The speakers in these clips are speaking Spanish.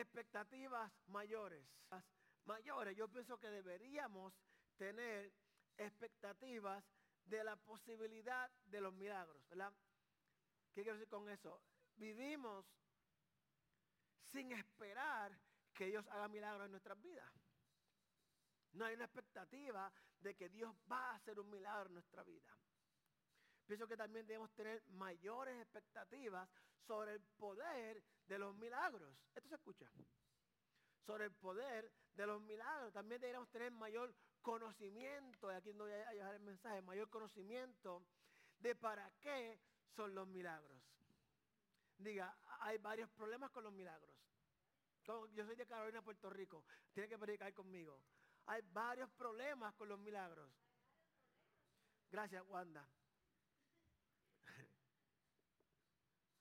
expectativas mayores. Mayores, yo pienso que deberíamos tener expectativas de la posibilidad de los milagros, ¿verdad? ¿Qué quiero decir con eso? Vivimos sin esperar que Dios haga milagros en nuestras vidas. No hay una expectativa de que Dios va a hacer un milagro en nuestra vida. Pienso que también debemos tener mayores expectativas sobre el poder de los milagros. ¿Esto se escucha? Sobre el poder de los milagros. También deberíamos tener mayor conocimiento, y aquí no voy a dejar el mensaje, mayor conocimiento de para qué son los milagros. Diga, hay varios problemas con los milagros. Yo soy de Carolina, Puerto Rico. Tiene que predicar conmigo. Hay varios problemas con los milagros. Gracias, Wanda.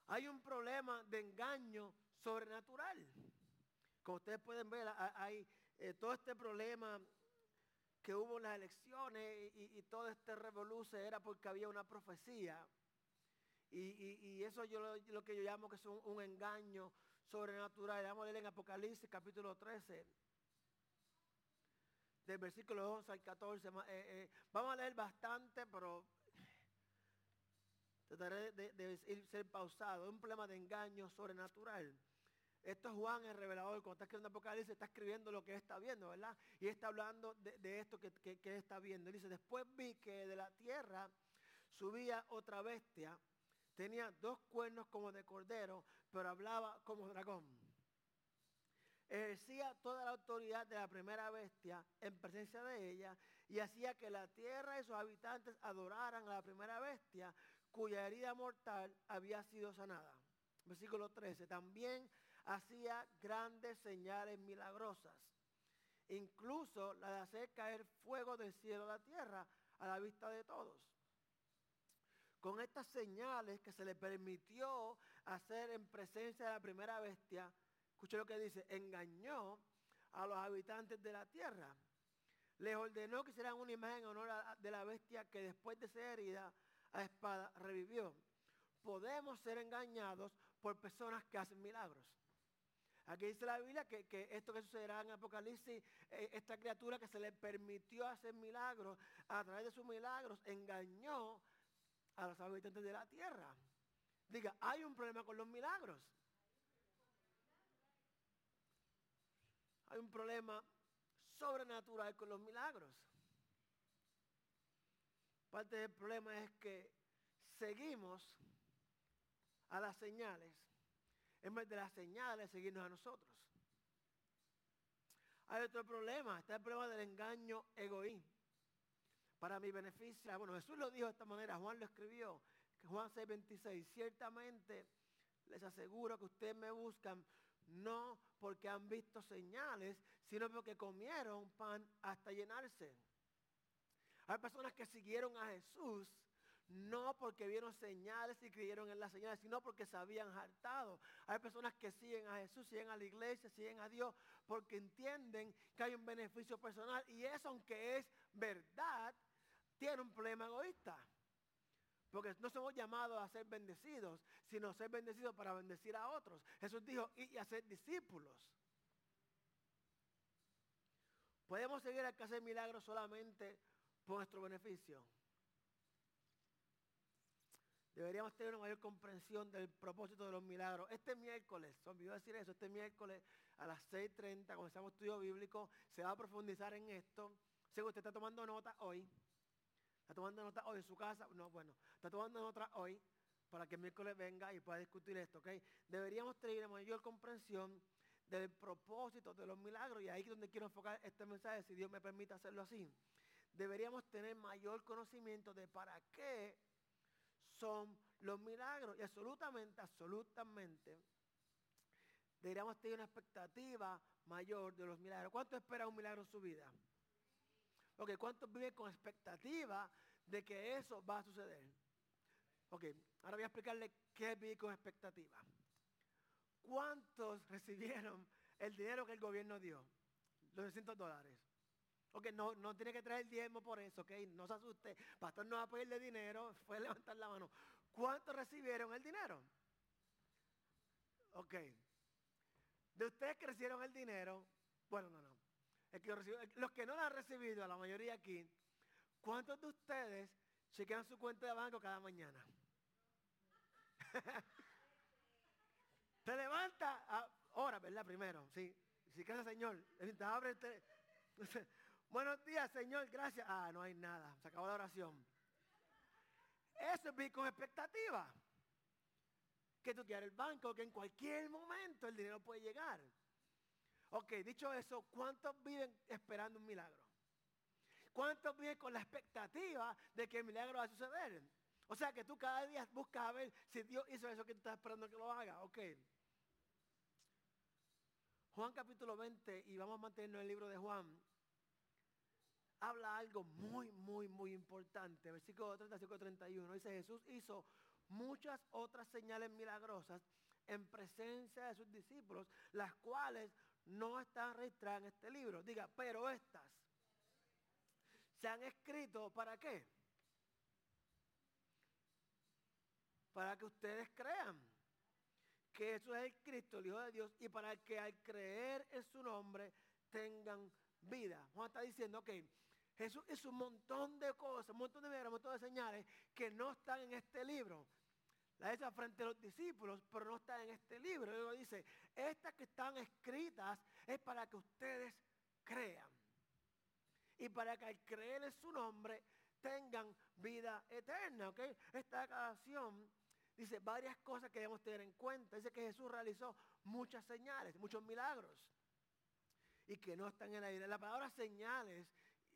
Hay un problema de engaño sobrenatural. Como ustedes pueden ver, hay eh, todo este problema que hubo en las elecciones y, todo este revoluce era porque había una profecía. Y, eso yo lo, que yo llamo que es un, engaño sobrenatural. Vamos a leer en Apocalipsis capítulo 13, del versículo 11 al 14. Eh, eh, vamos a leer bastante, pero trataré de, ser pausado. Es un problema de engaño sobrenatural. Esto es Juan el revelador, cuando está escribiendo Apocalipsis, está escribiendo lo que está viendo, ¿verdad? Y está hablando de, esto que, que, está viendo. Dice, después vi que de la tierra subía otra bestia, tenía dos cuernos como de cordero, pero hablaba como dragón. Ejercía toda la autoridad de la primera bestia en presencia de ella y hacía que la tierra y sus habitantes adoraran a la primera bestia cuya herida mortal había sido sanada. Versículo 13. También hacía grandes señales milagrosas. Incluso la de hacer caer fuego del cielo a la tierra a la vista de todos. Con estas señales que se le permitió hacer en presencia de la primera bestia, escuche lo que dice, engañó a los habitantes de la tierra. Les ordenó que hicieran una imagen en honor de la bestia que después de ser herida a espada revivió. Podemos ser engañados por personas que hacen milagros. Aquí dice la Biblia que, esto que sucederá en Apocalipsis, eh, esta criatura que se le permitió hacer milagros, a través de sus milagros, engañó a los habitantes de la tierra. Diga, hay un problema con los milagros. Hay un problema sobrenatural con los milagros. Parte del problema es que seguimos a las señales en vez de las señales seguirnos a nosotros. Hay otro problema, está el problema del engaño egoísta. Para mi beneficio, bueno, Jesús lo dijo de esta manera, Juan lo escribió, Juan 6:26, ciertamente les aseguro que ustedes me buscan no porque han visto señales, sino porque comieron pan hasta llenarse. Hay personas que siguieron a Jesús no porque vieron señales y creyeron en las señales, sino porque se habían hartado. Hay personas que siguen a Jesús, siguen a la iglesia, siguen a Dios, porque entienden que hay un beneficio personal. Y eso, aunque es verdad, tiene un problema egoísta. Porque no somos llamados a ser bendecidos, sino a ser bendecidos para bendecir a otros. Jesús dijo, y a ser discípulos. Podemos seguir a hacer milagros solamente por nuestro beneficio deberíamos tener una mayor comprensión del propósito de los milagros. Este miércoles, se olvidó decir eso, este miércoles a las 6.30 comenzamos estudio bíblico, se va a profundizar en esto. Sé que usted está tomando nota hoy, está tomando nota hoy en su casa, no, bueno, está tomando nota hoy para que el miércoles venga y pueda discutir esto, ¿ok? Deberíamos tener una mayor comprensión del propósito de los milagros y ahí es donde quiero enfocar este mensaje, si Dios me permite hacerlo así. Deberíamos tener mayor conocimiento de para qué son los milagros. Y absolutamente, absolutamente, deberíamos tener una expectativa mayor de los milagros. ¿Cuánto espera un milagro en su vida? Ok, ¿cuántos viven con expectativa de que eso va a suceder? Ok, ahora voy a explicarle qué es vivir con expectativa. ¿Cuántos recibieron el dinero que el gobierno dio? Los 600 dólares. Ok, no, no tiene que traer el diezmo por eso, ok, no se asuste. Pastor no va a pedirle dinero, fue levantar la mano. ¿Cuántos recibieron el dinero? Ok. de ustedes que recibieron el dinero, bueno, no, no, los que no lo han recibido, la mayoría aquí, ¿cuántos de ustedes chequean su cuenta de banco cada mañana? Te levanta, ahora, ¿verdad? Primero, sí. Si casa, Señor, abre Buenos días, Señor, gracias. Ah, no hay nada, se acabó la oración. Eso es vivir con expectativa. Que tú quieres el banco, que en cualquier momento el dinero puede llegar. Ok, dicho eso, ¿cuántos viven esperando un milagro? ¿Cuántos viven con la expectativa de que el milagro va a suceder? O sea que tú cada día buscas a ver si Dios hizo eso que tú estás esperando que lo haga. Ok. Juan capítulo 20, y vamos a mantenernos en el libro de Juan, habla algo muy, muy, muy importante. Versículo 35 31. Dice, Jesús hizo muchas otras señales milagrosas en presencia de sus discípulos, las cuales no están registradas en este libro. Diga, pero estas se han escrito para qué? Para que ustedes crean que eso es el Cristo, el Hijo de Dios, y para que al creer en su nombre tengan vida. Juan está diciendo, ok, Jesús hizo un montón de cosas, un montón de un montón de señales que no están en este libro. La dice frente a los discípulos, pero no están en este libro. Luego dice, estas que están escritas es para que ustedes crean. Y para que al creer en su nombre tengan vida eterna. ¿ok? Esta canción dice varias cosas que debemos tener en cuenta. Dice que Jesús realizó muchas señales, muchos milagros. Y que no están en la vida. La palabra señales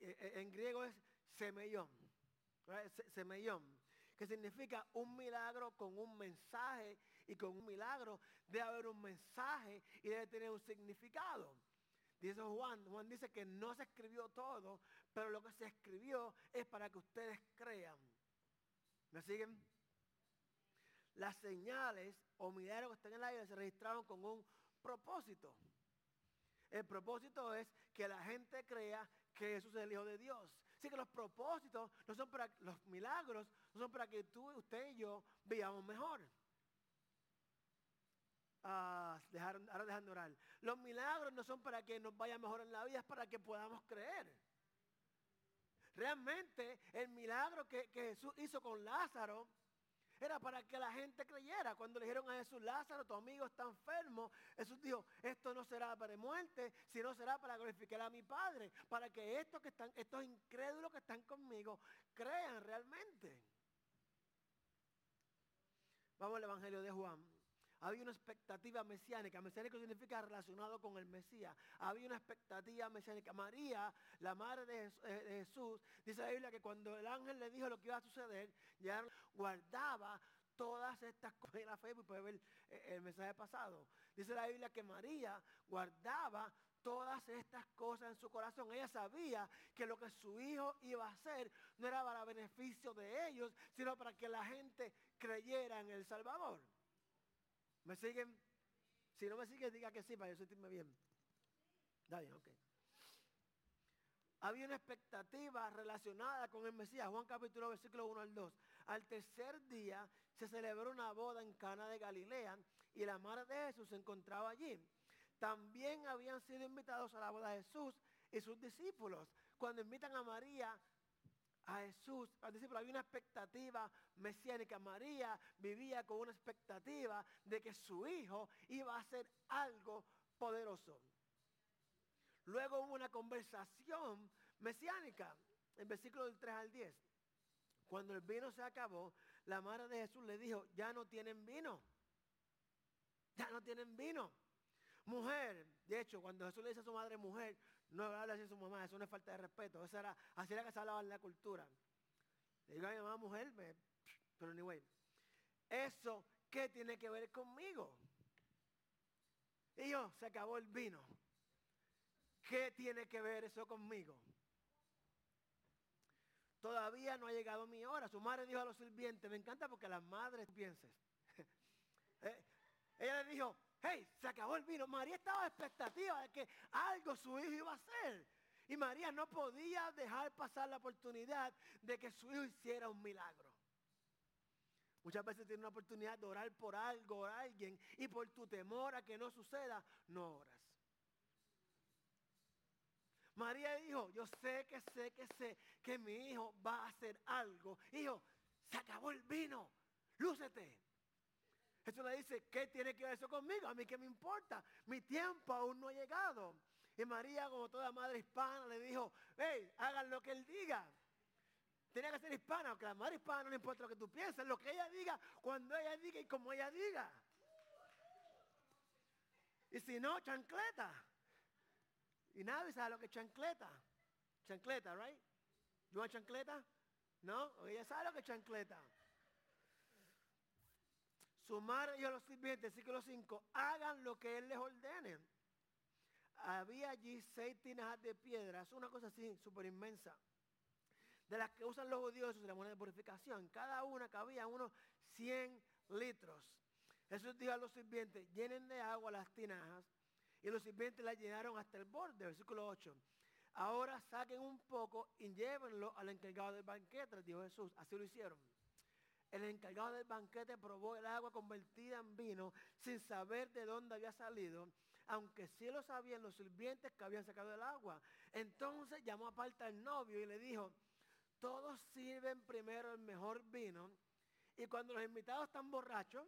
en griego es semellón. Semellón. Que significa un milagro con un mensaje. Y con un milagro debe haber un mensaje y debe tener un significado. Dice Juan, Juan dice que no se escribió todo, pero lo que se escribió es para que ustedes crean. ¿Me siguen? Las señales o milagros que están en la Biblia se registraron con un propósito. El propósito es que la gente crea que Jesús es el Hijo de Dios. Así que los propósitos no son para los milagros, no son para que tú, usted y yo vivamos mejor. Ah, ahora dejan de orar. Los milagros no son para que nos vaya mejor en la vida, es para que podamos creer. Realmente el milagro que, que Jesús hizo con Lázaro era para que la gente creyera. Cuando le dijeron a Jesús, Lázaro, tu amigo está enfermo, Jesús dijo, esto no será para muerte, sino será para glorificar a mi Padre, para que estos que están, estos incrédulos que están conmigo, crean realmente. Vamos al Evangelio de Juan. Había una expectativa mesiánica. Mesiánico significa relacionado con el Mesías. Había una expectativa mesiánica. María, la madre de eh, Jesús, dice la Biblia que cuando el ángel le dijo lo que iba a suceder, ya guardaba todas estas cosas en la fe, puede ver eh, el mensaje pasado. Dice la Biblia que María guardaba todas estas cosas en su corazón. Ella sabía que lo que su hijo iba a hacer no era para beneficio de ellos, sino para que la gente creyera en el Salvador. ¿Me siguen? Si no me siguen, diga que sí, para yo sentirme bien. Está bien, ok. Había una expectativa relacionada con el Mesías. Juan capítulo versículo 1 al 2. Al tercer día se celebró una boda en Cana de Galilea y la madre de Jesús se encontraba allí. También habían sido invitados a la boda de Jesús y sus discípulos. Cuando invitan a María, a Jesús, al discípulo, había una expectativa mesiánica. María vivía con una expectativa de que su hijo iba a hacer algo poderoso. Luego hubo una conversación mesiánica, en versículo del 3 al 10. Cuando el vino se acabó, la madre de Jesús le dijo, ya no tienen vino. Ya no tienen vino. Mujer, de hecho, cuando Jesús le dice a su madre mujer, no habla así a su mamá, eso no es falta de respeto. Eso era, así era que se hablaba en la cultura. Le digo a mi mamá mujer, pero anyway. Eso, ¿qué tiene que ver conmigo? Y yo, se acabó el vino. ¿Qué tiene que ver eso conmigo? Todavía no ha llegado mi hora. Su madre dijo a los sirvientes, me encanta porque las madres piensen. Eh, ella le dijo, hey, se acabó el vino. María estaba a expectativa de que algo su hijo iba a hacer. Y María no podía dejar pasar la oportunidad de que su hijo hiciera un milagro. Muchas veces tienes una oportunidad de orar por algo o alguien y por tu temor a que no suceda, no oras. María dijo, yo sé que sé que sé que mi hijo va a hacer algo. Hijo, se acabó el vino, lúcete. Eso le dice, ¿qué tiene que ver eso conmigo? A mí qué me importa. Mi tiempo aún no ha llegado. Y María, como toda madre hispana, le dijo, hey, hagan lo que él diga. Tenía que ser hispana, aunque la madre hispana no le importa lo que tú piensas, lo que ella diga, cuando ella diga y como ella diga. Y si no, chancleta. Y nadie sabe lo que es chancleta. Chancleta, right? ¿You want chancleta? ¿No? Ella sabe lo que es chancleta. Su madre y los sirvientes, versículo 5, hagan lo que él les ordene. Había allí seis tinajas de piedra, es una cosa así, súper inmensa, de las que usan los judíos en su ceremonia de purificación. Cada una cabía unos 100 litros. Jesús dijo a los sirvientes, llenen de agua las tinajas y los sirvientes la llenaron hasta el borde, versículo 8. Ahora saquen un poco y llévenlo al encargado del banquete, dijo Jesús. Así lo hicieron. El encargado del banquete probó el agua convertida en vino sin saber de dónde había salido, aunque sí lo sabían los sirvientes que habían sacado el agua. Entonces llamó aparte al novio y le dijo, todos sirven primero el mejor vino y cuando los invitados están borrachos,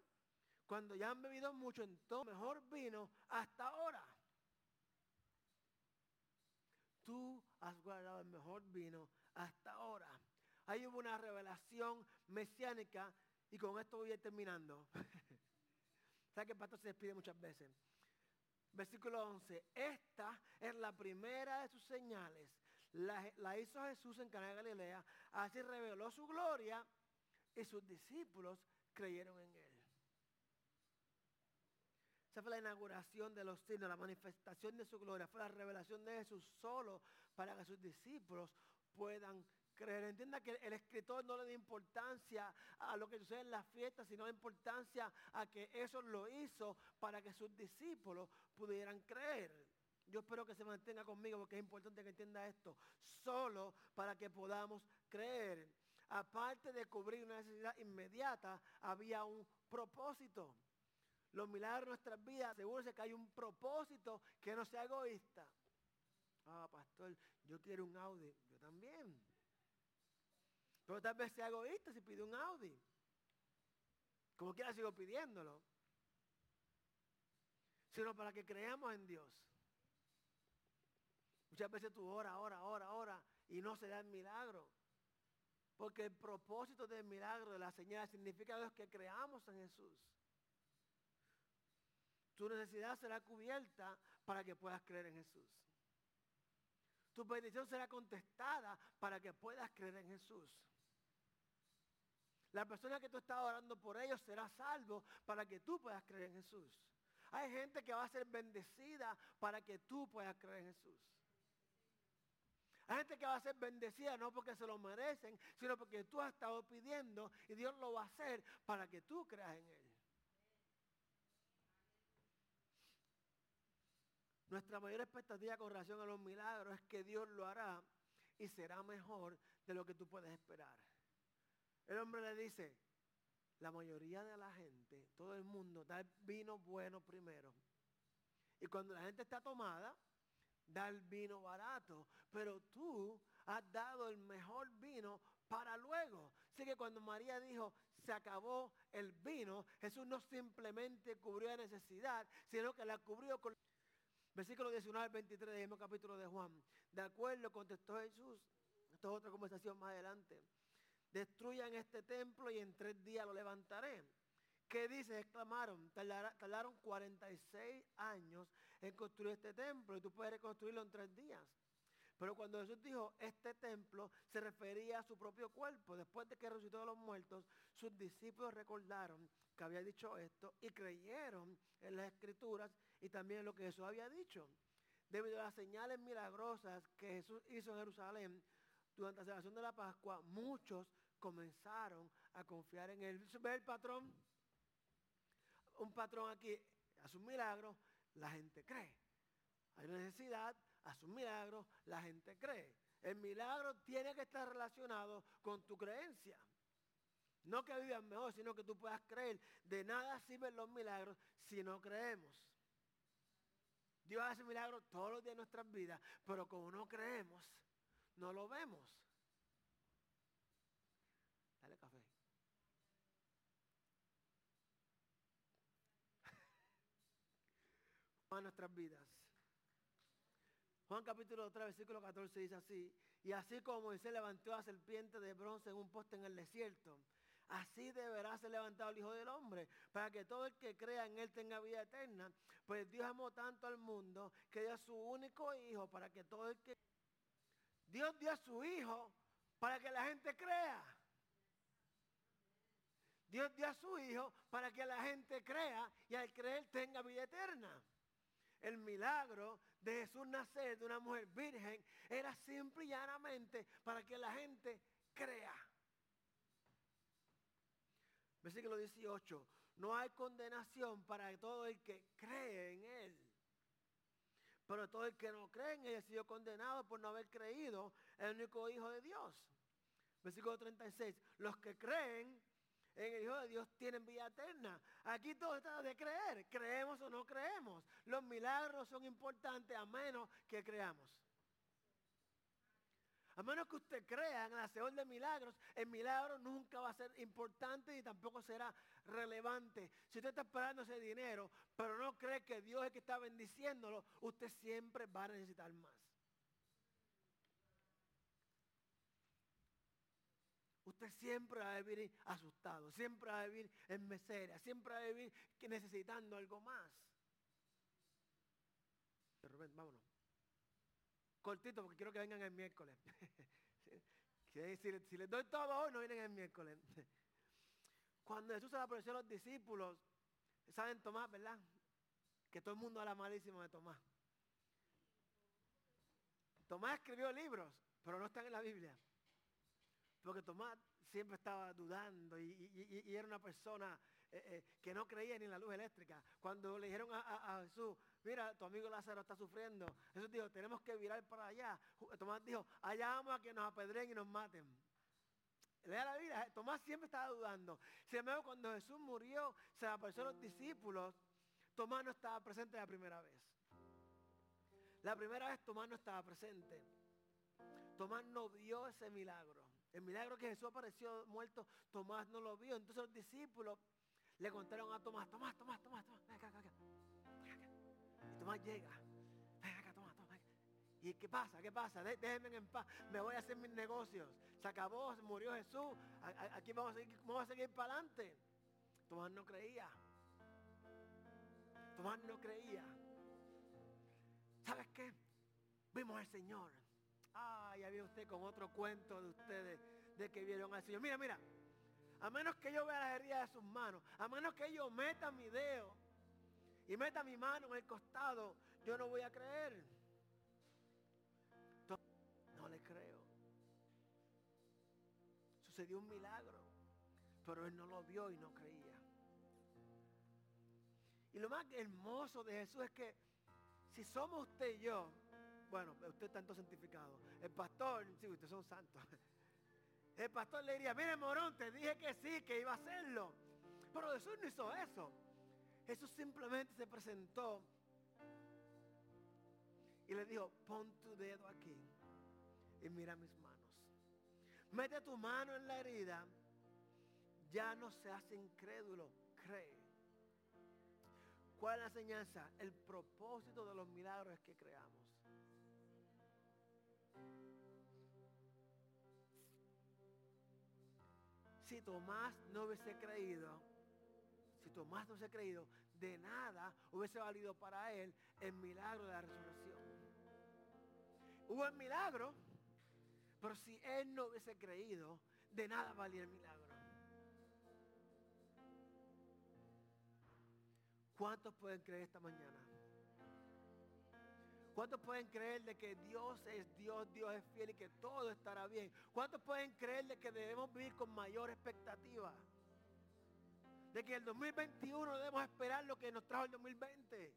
cuando ya han bebido mucho, entonces mejor vino hasta ahora. Tú has guardado el mejor vino hasta ahora. Ahí hubo una revelación mesiánica y con esto voy a ir terminando. ¿Sabe que el pastor se despide muchas veces? Versículo 11. Esta es la primera de sus señales. La, hizo Jesús en Cana de Galilea. Así reveló su gloria y sus discípulos creyeron en él. Esa fue la inauguración de los signos, la manifestación de su gloria. Fue la revelación de Jesús solo para que sus discípulos puedan creer. Entienda que el escritor no le da importancia a lo que sucede en las fiestas, sino importancia a que eso lo hizo para que sus discípulos pudieran creer. Yo espero que se mantenga conmigo porque es importante que entienda esto. Solo para que podamos creer. Aparte de cubrir una necesidad inmediata, había un propósito los milagros de nuestras vidas, asegúrese que hay un propósito que no sea egoísta. Ah, pastor, yo quiero un Audi. Yo también. Pero tal vez sea egoísta si pide un Audi. Como quiera sigo pidiéndolo. Sino para que creamos en Dios. Muchas veces tú ora, ora, ora, ora y no se da el milagro. Porque el propósito del milagro, de la señal, significa que creamos en Jesús. Tu necesidad será cubierta para que puedas creer en Jesús. Tu petición será contestada para que puedas creer en Jesús. La persona que tú estás orando por ellos será salvo para que tú puedas creer en Jesús. Hay gente que va a ser bendecida para que tú puedas creer en Jesús. Hay gente que va a ser bendecida no porque se lo merecen, sino porque tú has estado pidiendo y Dios lo va a hacer para que tú creas en Él. Nuestra mayor expectativa con relación a los milagros es que Dios lo hará y será mejor de lo que tú puedes esperar. El hombre le dice, la mayoría de la gente, todo el mundo, da el vino bueno primero. Y cuando la gente está tomada, da el vino barato. Pero tú has dado el mejor vino para luego. Así que cuando María dijo, se acabó el vino, Jesús no simplemente cubrió la necesidad, sino que la cubrió con... Versículo 19 al 23 del mismo capítulo de Juan. De acuerdo, contestó Jesús. Esto es otra conversación más adelante. Destruyan este templo y en tres días lo levantaré. ¿Qué dice? Exclamaron. Tardaron 46 años en construir este templo y tú puedes reconstruirlo en tres días. Pero cuando Jesús dijo este templo, se refería a su propio cuerpo. Después de que resucitó de los muertos, sus discípulos recordaron que había dicho esto y creyeron en las escrituras y también lo que Jesús había dicho. Debido a las señales milagrosas que Jesús hizo en Jerusalén durante la celebración de la Pascua, muchos comenzaron a confiar en él. ¿Ve el patrón? Un patrón aquí, hace un milagro, la gente cree. Hay una necesidad, hace un milagro, la gente cree. El milagro tiene que estar relacionado con tu creencia. No que vivas mejor, sino que tú puedas creer. De nada sirven los milagros si no creemos. Dios hace milagros todos los días de nuestras vidas, pero como no creemos, no lo vemos. Dale café. A nuestras vidas. Juan capítulo 3, versículo 14 dice así, y así como Moisés levantó a serpiente de bronce en un poste en el desierto, así deberá ser levantado el Hijo del Hombre, para que todo el que crea en Él tenga vida eterna. Pues Dios amó tanto al mundo que dio a su único Hijo para que todo el que... Dios dio a su Hijo para que la gente crea. Dios dio a su Hijo para que la gente crea y al creer tenga vida eterna. El milagro de Jesús nacer de una mujer virgen era simple y llanamente para que la gente crea. Versículo 18. No hay condenación para todo el que cree en Él. Pero todo el que no cree en Él ha sido condenado por no haber creído el único Hijo de Dios. Versículo 36. Los que creen en el Hijo de Dios tienen vida eterna. Aquí todo está de creer. Creemos o no creemos. Los milagros son importantes a menos que creamos. A menos que usted crea en el hacedor de milagros, el milagro nunca va a ser importante y tampoco será relevante. Si usted está esperando ese dinero, pero no cree que Dios es el que está bendiciéndolo, usted siempre va a necesitar más. Siempre va a vivir asustado, siempre va a vivir en miseria, siempre va a vivir necesitando algo más. Pero ven, vámonos cortito porque quiero que vengan el miércoles. si, les doy todo hoy, no vienen el miércoles. Cuando Jesús se le apareció a los discípulos, saben Tomás, ¿verdad? Que todo el mundo habla malísimo de Tomás. Tomás escribió libros, pero no están en la Biblia. Porque Tomás siempre estaba dudando y, era una persona eh, eh, que no creía ni en la luz eléctrica. Cuando le dijeron a Jesús, mira, tu amigo Lázaro está sufriendo. Jesús dijo, tenemos que virar para allá. Tomás dijo, allá vamos a que nos apedreen y nos maten. Lea la vida, Tomás siempre estaba dudando. Sin embargo, cuando Jesús murió, se apareció a los discípulos, Tomás no estaba presente la primera vez. La primera vez Tomás no estaba presente. Tomás no vio ese milagro. El milagro que Jesús apareció muerto, Tomás no lo vio. Entonces los discípulos le contaron a Tomás, Tomás, Tomás, Tomás, Tomás, acá, acá, acá. Tomás llega. Ven acá, toma, toma. ¿Y qué pasa? ¿Qué pasa? Déjenme en paz. Me voy a hacer mis negocios. Se acabó, murió Jesús. Aquí vamos a seguir, vamos a seguir para adelante. Tomás no creía. Tomás no creía. ¿Sabes qué? Vimos al Señor. Ah, ya viene usted con otro cuento de ustedes de que vieron al Señor. Mira, mira. A menos que yo vea las heridas de sus manos. A menos que yo meta mi dedo y meta mi mano en el costado, yo no voy a creer. No le creo. Sucedió un milagro, pero él no lo vio y no creía. Y lo más hermoso de Jesús es que si somos usted y yo, bueno, usted está tanto santificado. El pastor, sí, ustedes son santos. El pastor le diría, mire morón, te dije que sí, que iba a hacerlo. Pero Jesús no hizo eso. Jesús simplemente se presentó y le dijo, pon tu dedo aquí y mira mis manos. Mete tu mano en la herida. Ya no se hace incrédulo, cree. ¿Cuál es la enseñanza? El propósito de los milagros es que creamos. Si Tomás no hubiese creído, si Tomás no se ha creído, de nada hubiese valido para él el milagro de la resurrección. Hubo el milagro, pero si él no hubiese creído, de nada valía el milagro. ¿Cuántos pueden creer esta mañana? ¿Cuántos pueden creer de que Dios es Dios, Dios es fiel y que todo estará bien? ¿Cuántos pueden creer de que debemos vivir con mayor expectativa? de que el 2021 debemos esperar lo que nos trajo el 2020.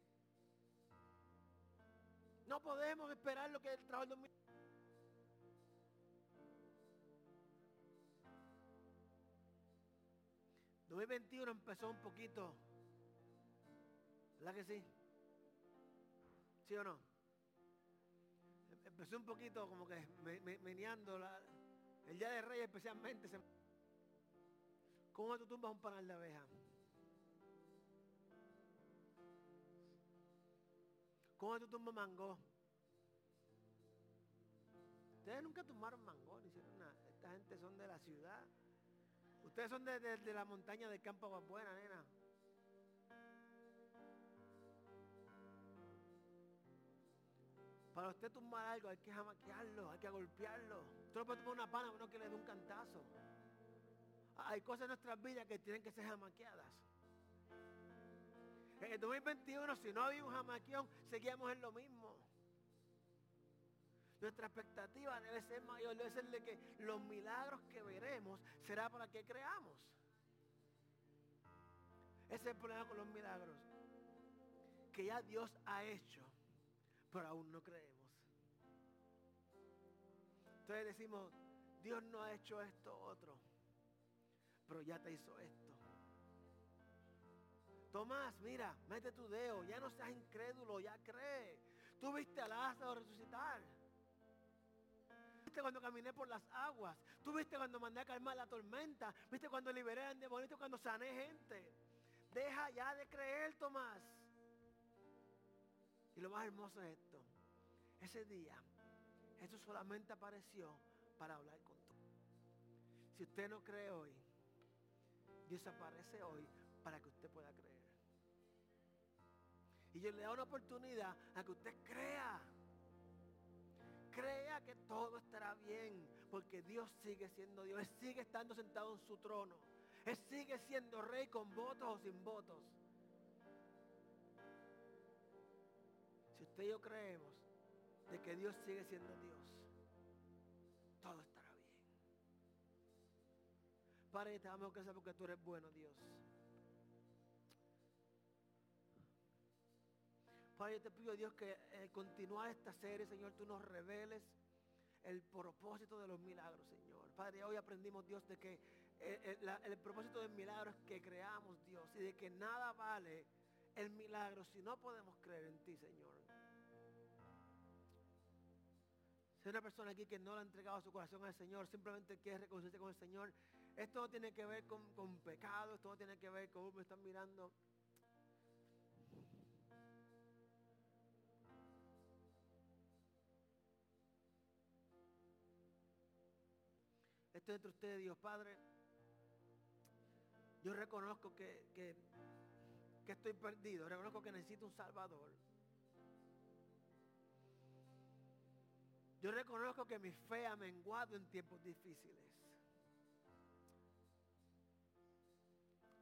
No podemos esperar lo que el 2020. 2021 empezó un poquito, ¿verdad que sí? ¿Sí o no? Empezó un poquito como que meneando el día de rey especialmente. ¿Cómo tú tumbas un panal de abeja? ¿Cómo tú tumbas mango? Ustedes nunca tumbaron mango, ni hicieron nada. Esta gente son de la ciudad. Ustedes son de, la montaña del campo Buena, nena. Para usted tumbar algo hay que jamaquearlo, hay que golpearlo. Usted no puede tomar una pana uno que le dé un cantazo. Hay cosas en nuestras vidas que tienen que ser jamaqueadas. En el 2021, si no había un jamaquión, seguíamos en lo mismo. Nuestra expectativa debe ser mayor, debe ser de que los milagros que veremos será para que creamos. Ese es el problema con los milagros. Que ya Dios ha hecho, pero aún no creemos. Entonces decimos, Dios no ha hecho esto otro, pero ya te hizo esto. Tomás, mira, mete tu dedo, ya no seas incrédulo, ya cree. Tú viste a Lázaro resucitar viste cuando caminé por las aguas. Tú viste cuando mandé a calmar la tormenta. Viste cuando liberé a demonio. Cuando sané gente. Deja ya de creer, Tomás. Y lo más hermoso es esto. Ese día, Jesús solamente apareció para hablar con tú. Si usted no cree hoy, Dios aparece hoy para que usted pueda creer. Y yo le da una oportunidad a que usted crea crea que todo estará bien, porque Dios sigue siendo Dios, Él sigue estando sentado en su trono, Él sigue siendo rey con votos o sin votos. Si usted y yo creemos de que Dios sigue siendo Dios, todo estará bien. Padre, te damos gracias porque tú eres bueno, Dios. Padre, yo te pido, Dios, que eh, esta serie, Señor, tú nos reveles el propósito de los milagros, Señor. Padre, hoy aprendimos, Dios, de que eh, eh, el propósito del milagro es que creamos, Dios, y de que nada vale el milagro si no podemos creer en ti, Señor. Si una persona aquí que no le ha entregado su corazón al Señor, simplemente quiere reconciliarse con el Señor, esto no tiene que ver con, con pecado, esto no tiene que ver con, me están mirando, Esto entre ustedes, Dios Padre. Yo reconozco que, que, estoy perdido. Reconozco que necesito un Salvador. Yo reconozco que mi fe ha menguado en tiempos difíciles.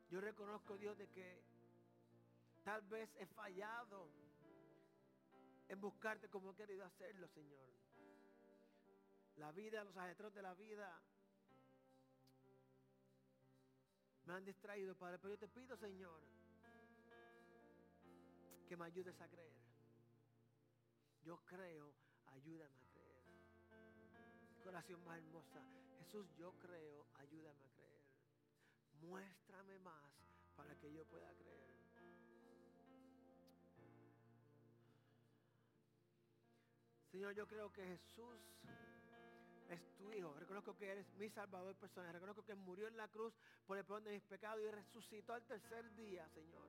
Yo reconozco, Dios, de que tal vez he fallado en buscarte como he querido hacerlo, Señor. La vida, los ajetros de la vida me han distraído, Padre, pero yo te pido, Señor, que me ayudes a creer. Yo creo, ayúdame Corazón más hermosa. Jesús, yo creo, ayúdame a creer. Muéstrame más para que yo pueda creer. Señor, yo creo que Jesús es tu hijo. Reconozco que eres mi salvador personal. Reconozco que murió en la cruz por el perdón de mis pecados y resucitó al tercer día, Señor.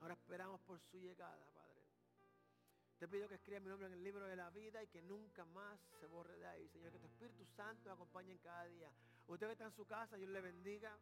Ahora esperamos por su llegada. Te pido que escriba mi nombre en el libro de la vida y que nunca más se borre de ahí. Señor, que tu Espíritu Santo acompañe en cada día. Usted que está en su casa, Dios le bendiga.